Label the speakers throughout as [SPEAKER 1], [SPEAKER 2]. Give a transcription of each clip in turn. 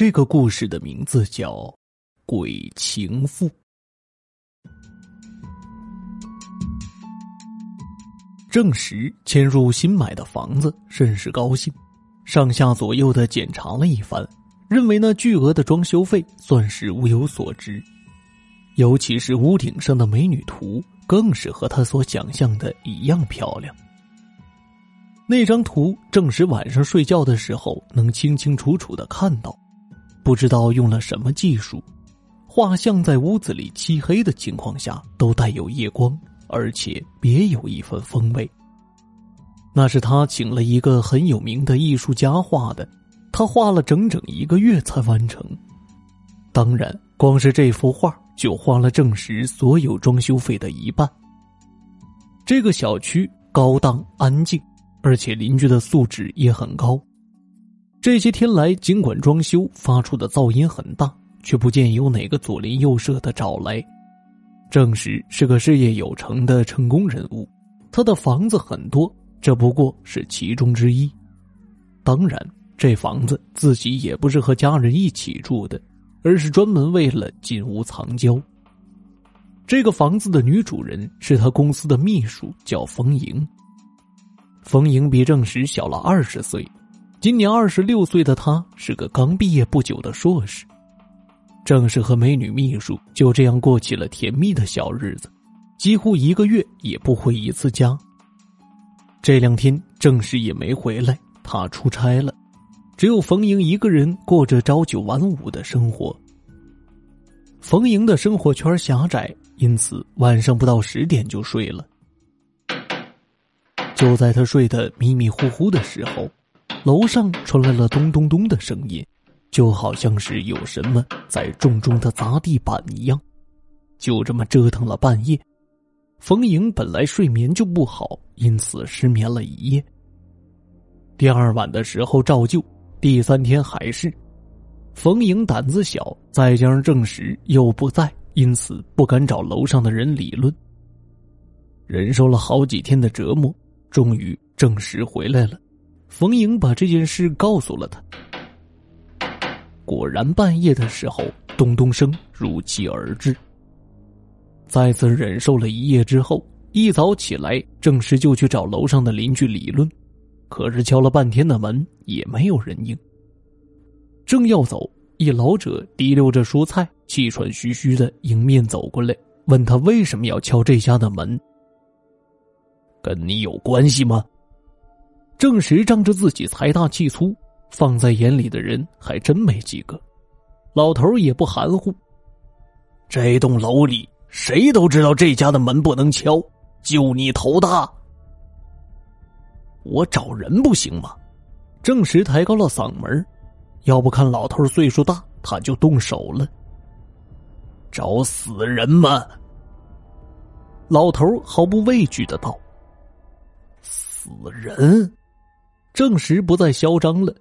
[SPEAKER 1] 这个故事的名字叫《鬼情妇》。郑石迁入新买的房子，甚是高兴，上下左右的检查了一番，认为那巨额的装修费算是物有所值。尤其是屋顶上的美女图，更是和他所想象的一样漂亮。那张图正是晚上睡觉的时候能清清楚楚的看到，不知道用了什么技术，画像在屋子里漆黑的情况下都带有夜光，而且别有一番风味。那是他请了一个很有名的艺术家画的，他画了整整一个月才完成。当然，光是这幅画。就花了郑石所有装修费的一半。这个小区高档安静，而且邻居的素质也很高。这些天来，尽管装修发出的噪音很大，却不见有哪个左邻右舍的找来。郑石是个事业有成的成功人物，他的房子很多，这不过是其中之一。当然，这房子自己也不是和家人一起住的。而是专门为了金屋藏娇。这个房子的女主人是他公司的秘书，叫冯莹。冯莹比郑石小了二十岁，今年二十六岁的他是个刚毕业不久的硕士。郑氏和美女秘书就这样过起了甜蜜的小日子，几乎一个月也不回一次家。这两天郑氏也没回来，他出差了。只有冯莹一个人过着朝九晚五的生活。冯莹的生活圈狭窄，因此晚上不到十点就睡了。就在他睡得迷迷糊糊的时候，楼上传来了咚咚咚的声音，就好像是有什么在重重的砸地板一样。就这么折腾了半夜，冯莹本来睡眠就不好，因此失眠了一夜。第二晚的时候照旧。第三天还是，冯莹胆子小，再加上郑石又不在，因此不敢找楼上的人理论。忍受了好几天的折磨，终于证实回来了。冯莹把这件事告诉了他。果然，半夜的时候，咚咚声如期而至。再次忍受了一夜之后，一早起来，郑石就去找楼上的邻居理论。可是敲了半天的门也没有人应。正要走，一老者提溜着蔬菜，气喘吁吁的迎面走过来，问他为什么要敲这家的门？跟你有关系吗？郑石仗着自己财大气粗，放在眼里的人还真没几个。老头也不含糊，这栋楼里谁都知道这家的门不能敲，就你头大。我找人不行吗？郑石抬高了嗓门要不看老头岁数大，他就动手了。找死人吗？老头毫不畏惧的道：“死人！”证实不再嚣张了。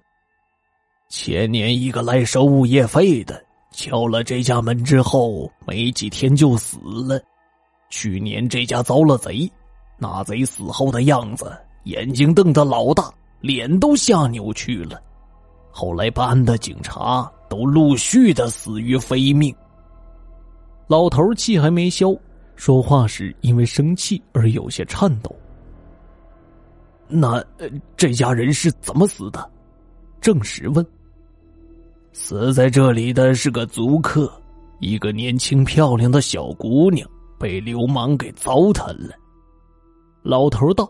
[SPEAKER 1] 前年一个来收物业费的，敲了这家门之后，没几天就死了。去年这家遭了贼，那贼死后的样子。眼睛瞪得老大，脸都吓扭曲了。后来办案的警察都陆续的死于非命。老头气还没消，说话时因为生气而有些颤抖。那这家人是怎么死的？郑石问。死在这里的是个租客，一个年轻漂亮的小姑娘被流氓给糟蹋了。老头道。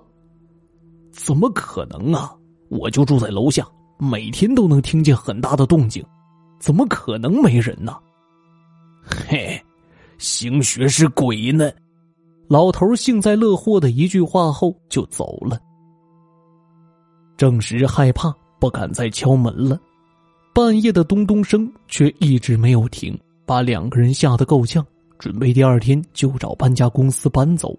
[SPEAKER 1] 怎么可能啊！我就住在楼下，每天都能听见很大的动静，怎么可能没人呢？嘿，兴许是鬼呢！老头幸灾乐祸的一句话后就走了。郑石害怕，不敢再敲门了。半夜的咚咚声却一直没有停，把两个人吓得够呛，准备第二天就找搬家公司搬走。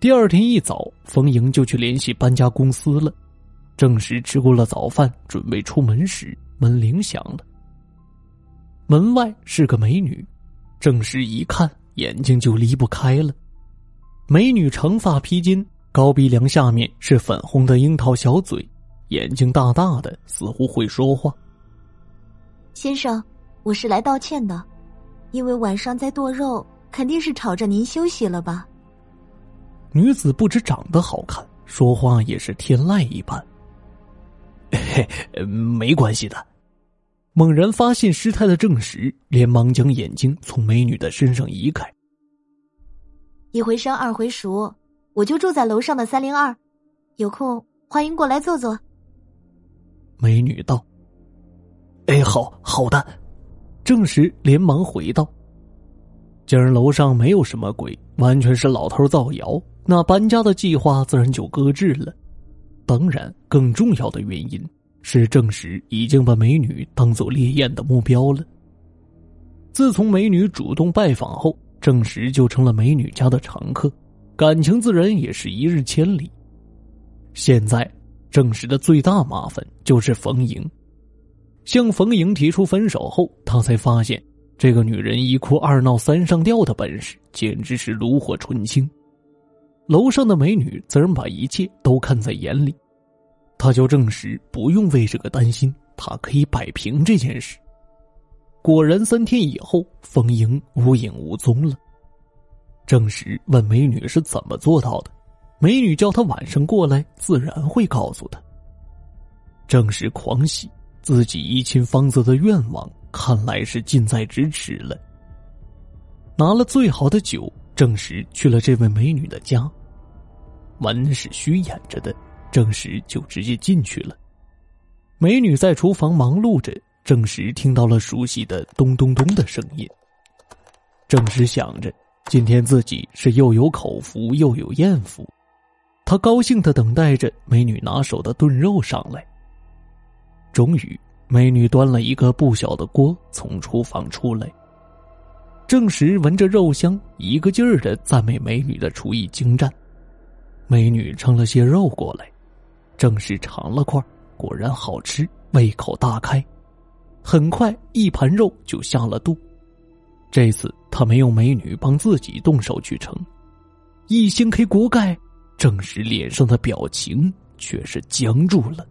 [SPEAKER 1] 第二天一早，冯莹就去联系搬家公司了。正时吃过了早饭，准备出门时，门铃响了。门外是个美女，郑石一看，眼睛就离不开了。美女长发披肩，高鼻梁下面是粉红的樱桃小嘴，眼睛大大的，似乎会说话。
[SPEAKER 2] 先生，我是来道歉的，因为晚上在剁肉，肯定是吵着您休息了吧？
[SPEAKER 1] 女子不止长得好看，说话也是天籁一般。嘿，没关系的。猛然发现失态的郑石，连忙将眼睛从美女的身上移开。
[SPEAKER 2] 一回生，二回熟，我就住在楼上的三零二，有空欢迎过来坐坐。
[SPEAKER 1] 美女道：“哎，好好的。”郑石连忙回道：“今儿楼上没有什么鬼，完全是老头造谣，那搬家的计划自然就搁置了。当然，更重要的原因。”是郑石已经把美女当做猎艳的目标了。自从美女主动拜访后，郑石就成了美女家的常客，感情自然也是一日千里。现在，证实的最大麻烦就是冯莹。向冯莹提出分手后，他才发现这个女人一哭二闹三上吊的本事简直是炉火纯青。楼上的美女自然把一切都看在眼里。他就证实不用为这个担心，他可以摆平这件事。果然，三天以后，冯莹无影无踪了。郑石问美女是怎么做到的，美女叫他晚上过来，自然会告诉他。郑石狂喜，自己一亲芳泽的愿望看来是近在咫尺了。拿了最好的酒，郑石去了这位美女的家，门是虚掩着的。郑石就直接进去了。美女在厨房忙碌着，郑石听到了熟悉的“咚咚咚”的声音。郑石想着，今天自己是又有口福又有艳福，他高兴的等待着美女拿手的炖肉上来。终于，美女端了一个不小的锅从厨房出来。郑石闻着肉香，一个劲儿的赞美美女的厨艺精湛。美女盛了些肉过来。正是尝了块，果然好吃，胃口大开。很快，一盘肉就下了肚。这次他没用美女帮自己动手去盛，一掀开锅盖，正是脸上的表情却是僵住了。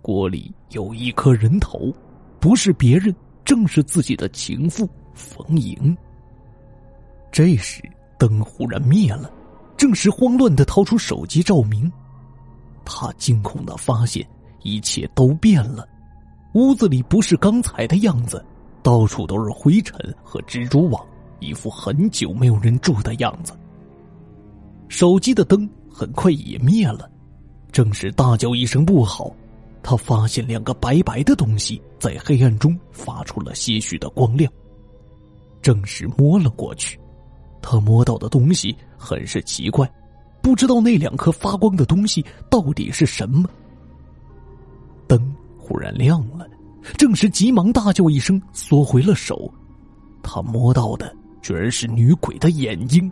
[SPEAKER 1] 锅里有一颗人头，不是别人，正是自己的情妇冯莹。这时灯忽然灭了，正是慌乱的掏出手机照明。他惊恐的发现，一切都变了，屋子里不是刚才的样子，到处都是灰尘和蜘蛛网，一副很久没有人住的样子。手机的灯很快也灭了，正是大叫一声不好，他发现两个白白的东西在黑暗中发出了些许的光亮。正是摸了过去，他摸到的东西很是奇怪。不知道那两颗发光的东西到底是什么。灯忽然亮了，正是急忙大叫一声，缩回了手。他摸到的居然是女鬼的眼睛，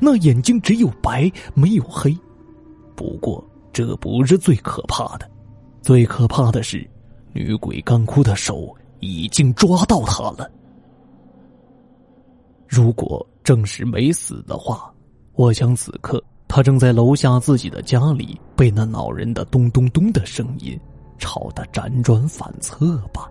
[SPEAKER 1] 那眼睛只有白没有黑。不过这不是最可怕的，最可怕的是，女鬼干枯的手已经抓到他了。如果正是没死的话，我想此刻。他正在楼下自己的家里，被那恼人的咚咚咚的声音吵得辗转反侧吧。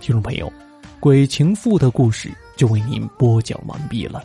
[SPEAKER 1] 听众朋友，鬼情妇的故事。就为您播讲完毕了。